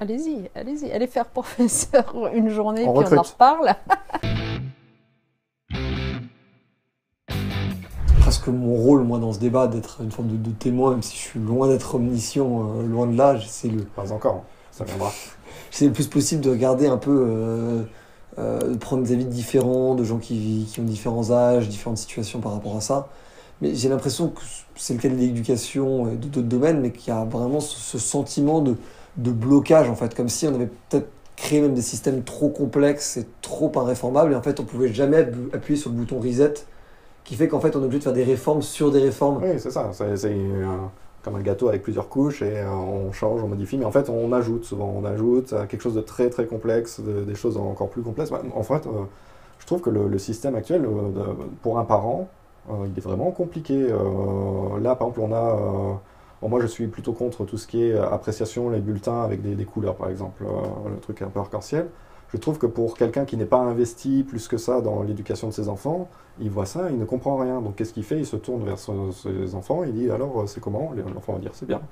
Allez-y, allez-y, allez faire professeur une journée, puis on en reparle. presque mon rôle, moi, dans ce débat, d'être une forme de, témoin, même si je suis loin d'être omniscient, euh, loin de là, c'est le... Pas encore, ça viendra. c'est le plus possible de regarder un peu, euh, euh, de prendre des avis différents, de gens qui, qui, ont différents âges, différentes situations par rapport à ça. Mais j'ai l'impression que c'est le cas de l'éducation et d'autres domaines, mais qu'il y a vraiment ce sentiment de de blocage, en fait, comme si on avait peut-être créé même des systèmes trop complexes et trop irréformables, et en fait, on pouvait jamais appuyer sur le bouton reset, qui fait qu'en fait, on est obligé de faire des réformes sur des réformes. Oui, c'est ça, c'est comme un gâteau avec plusieurs couches, et euh, on change, on modifie, mais en fait, on ajoute souvent, on ajoute quelque chose de très très complexe, des choses encore plus complexes. En fait, euh, je trouve que le, système actuel, euh, pour un parent, il est vraiment compliqué. là, par exemple, on a moi, je suis plutôt contre tout ce qui est euh, appréciation, les bulletins avec des, couleurs, par exemple, euh, le truc un peu arc-en-ciel. Je trouve que pour quelqu'un qui n'est pas investi plus que ça dans l'éducation de ses enfants, il voit ça, il ne comprend rien. Donc qu'est-ce qu'il fait? Il se tourne vers ses enfants, il dit alors euh, c'est comment? L'enfant va dire c'est bien.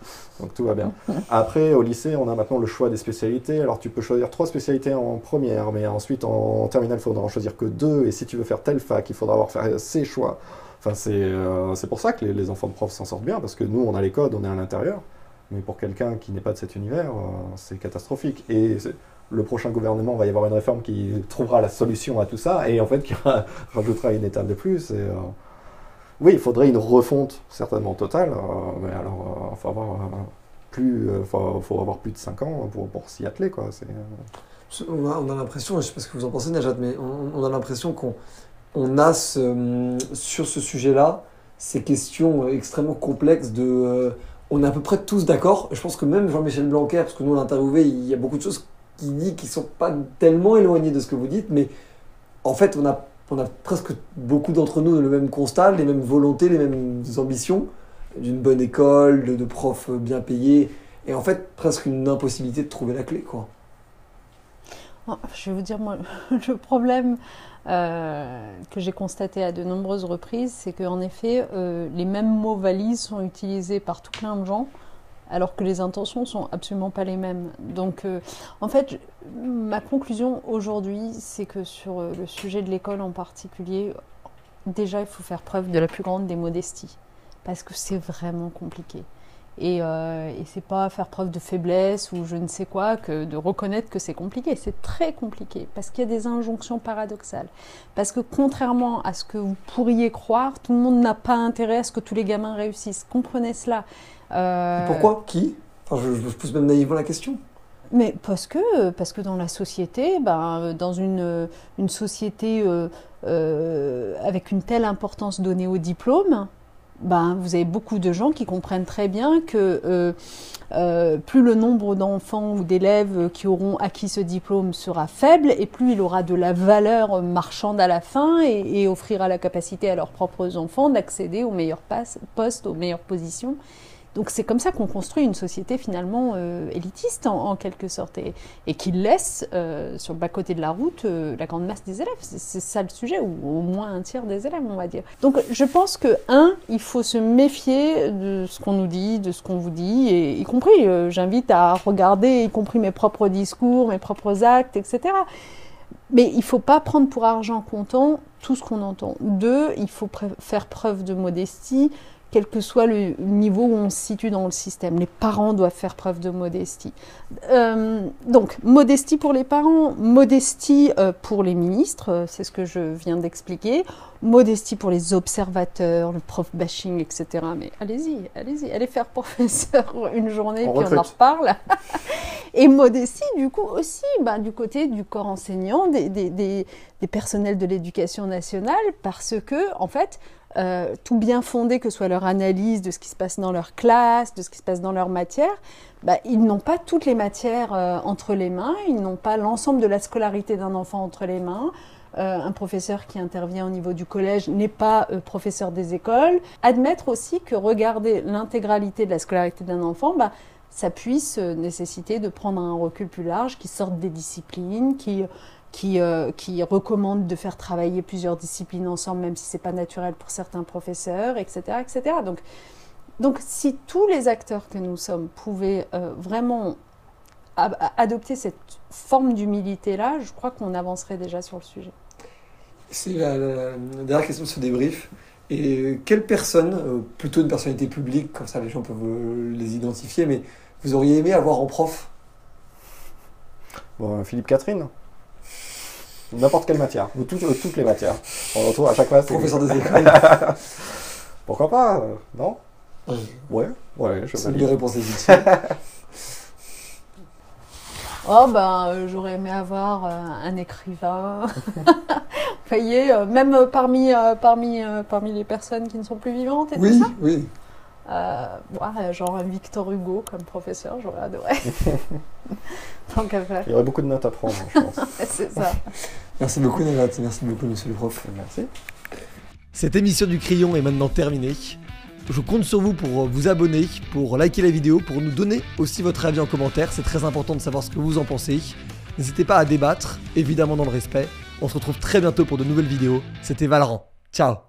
Donc tout va bien. Après, au lycée, on a maintenant le choix des spécialités. Alors tu peux choisir trois spécialités en première, mais ensuite en terminale, il faudra en choisir que deux. Et si tu veux faire telle fac, il faudra avoir fait ces choix. Enfin, euh, c'est pour ça que les, enfants de profs s'en sortent bien, parce que nous, on a les codes, on est à l'intérieur. Mais pour quelqu'un qui n'est pas de cet univers, euh, c'est catastrophique. Et le prochain gouvernement va y avoir une réforme qui trouvera la solution à tout ça, et en fait qui rajoutera une étape de plus. Euh, oui, il faudrait une refonte certainement totale, mais alors, il faut avoir plus, de 5 ans pour, s'y atteler. On a, a l'impression, je ne sais pas ce que vous en pensez, Najat, mais on a l'impression qu'on on a sur ce sujet-là ces questions extrêmement complexes de... Euh, on est à peu près tous d'accord. Je pense que même Jean-Michel Blanquer, parce que nous on il y a beaucoup de choses qu'il dit qui ne sont pas tellement éloignées de ce que vous dites, mais en fait on a, on a presque beaucoup d'entre nous le même constat, les mêmes volontés, les mêmes ambitions, d'une bonne école, de, de, profs bien payés, et en fait presque une impossibilité de trouver la clé. quoi. Je vais vous dire, moi, le problème euh, que j'ai constaté à de nombreuses reprises, c'est qu'en effet, euh, les mêmes mots valises sont utilisés par tout plein de gens, alors que les intentions sont absolument pas les mêmes. Donc, euh, en fait, ma conclusion aujourd'hui, c'est que sur le sujet de l'école en particulier, déjà, il faut faire preuve de la plus grande des modesties, parce que c'est vraiment compliqué. Et, euh, et c'est pas faire preuve de faiblesse ou je ne sais quoi que de reconnaître que c'est compliqué. C'est très compliqué parce qu'il y a des injonctions paradoxales. Parce que contrairement à ce que vous pourriez croire, tout le monde n'a pas intérêt à ce que tous les gamins réussissent. Comprenez cela. Euh... Pourquoi? Qui? Enfin, je, je pose même naïvement la question. Mais parce que, parce que dans la société, ben, dans une, une société euh, euh, avec une telle importance donnée au diplôme, ben, vous avez beaucoup de gens qui comprennent très bien que euh, euh, plus le nombre d'enfants ou d'élèves qui auront acquis ce diplôme sera faible et plus il aura de la valeur marchande à la fin et, et offrira la capacité à leurs propres enfants d'accéder aux meilleurs postes, aux meilleures positions. Donc c'est comme ça qu'on construit une société finalement euh, élitiste en, quelque sorte et, qui laisse euh, sur le bas-côté de la route euh, la grande masse des élèves. C'est ça le sujet, ou au moins un tiers des élèves on va dire. Donc je pense que, un, il faut se méfier de ce qu'on nous dit, de ce qu'on vous dit, et y compris, j'invite à regarder, y compris mes propres discours, mes propres actes, etc. Mais il ne faut pas prendre pour argent comptant tout ce qu'on entend. Deux, il faut faire preuve de modestie quel que soit le niveau où on se situe dans le système. Les parents doivent faire preuve de modestie. Euh, donc, modestie pour les parents, modestie euh, pour les ministres, euh, c'est ce que je viens d'expliquer, modestie pour les observateurs, le prof bashing, etc. Mais allez-y, allez-y, allez faire professeur une journée, puis on en reparle. Et modestie, du coup, aussi, bah, du côté du corps enseignant, des, des, des, des personnels de l'éducation nationale, parce que, en fait, euh, tout bien fondé que soit leur analyse de ce qui se passe dans leur classe, de ce qui se passe dans leur matière, bah, ils n'ont pas toutes les matières euh, entre les mains, ils n'ont pas l'ensemble de la scolarité d'un enfant entre les mains. Euh, un professeur qui intervient au niveau du collège n'est pas professeur des écoles. Admettre aussi que regarder l'intégralité de la scolarité d'un enfant, bah, ça puisse nécessiter de prendre un recul plus large, qui sorte des disciplines, qui qui, euh, recommande de faire travailler plusieurs disciplines ensemble, même si ce n'est pas naturel pour certains professeurs, etc. etc. Donc, donc si tous les acteurs que nous sommes pouvaient euh, vraiment adopter cette forme d'humilité-là, je crois qu'on avancerait déjà sur le sujet. C'est la- la dernière question de ce débrief. Et quelle personne, euh, plutôt une personnalité publique, comme ça les gens peuvent euh, les identifier, mais vous auriez aimé avoir en prof? Bon, Philippe Catherine N'importe quelle matière, ou toutes, euh, toutes les matières. On retrouve à chaque fois. Professeur des écoles Pourquoi pas euh, Non? Ouais, Ouais, je C'est une valide. Oh ben, euh, j'aurais aimé avoir euh, un écrivain. Vous voyez, euh, même parmi, euh, parmi, euh, parmi les personnes qui ne sont plus vivantes et Oui, tout ça. oui. Euh, ouais, genre un Victor Hugo comme professeur, j'aurais adoré. Tant qu'à faire. Il y aurait beaucoup de notes à prendre, je pense. C'est ça. Merci beaucoup, Nagat. Merci beaucoup, monsieur le prof. Merci. Cette émission du Crayon est maintenant terminée. Je compte sur vous pour vous abonner, pour liker la vidéo, pour nous donner aussi votre avis en commentaire. C'est très important de savoir ce que vous en pensez. N'hésitez pas à débattre, évidemment dans le respect. On se retrouve très bientôt pour de nouvelles vidéos. C'était Valorant. Ciao